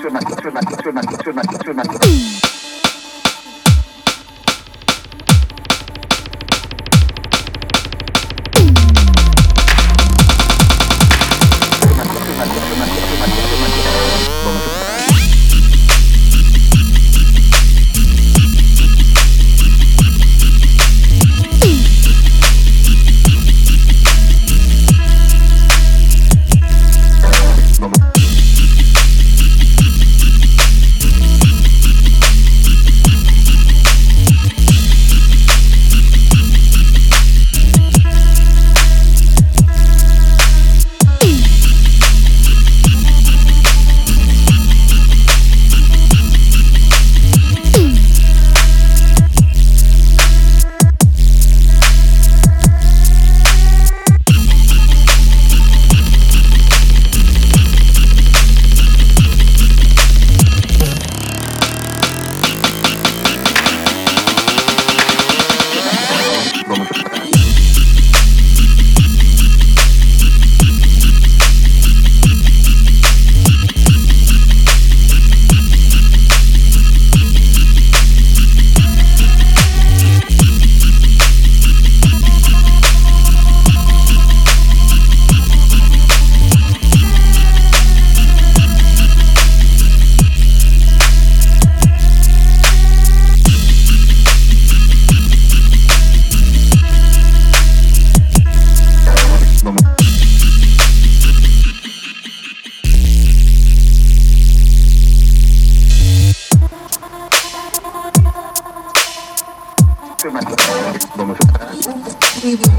too much, too much, too much, too much, too much, too much.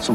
Su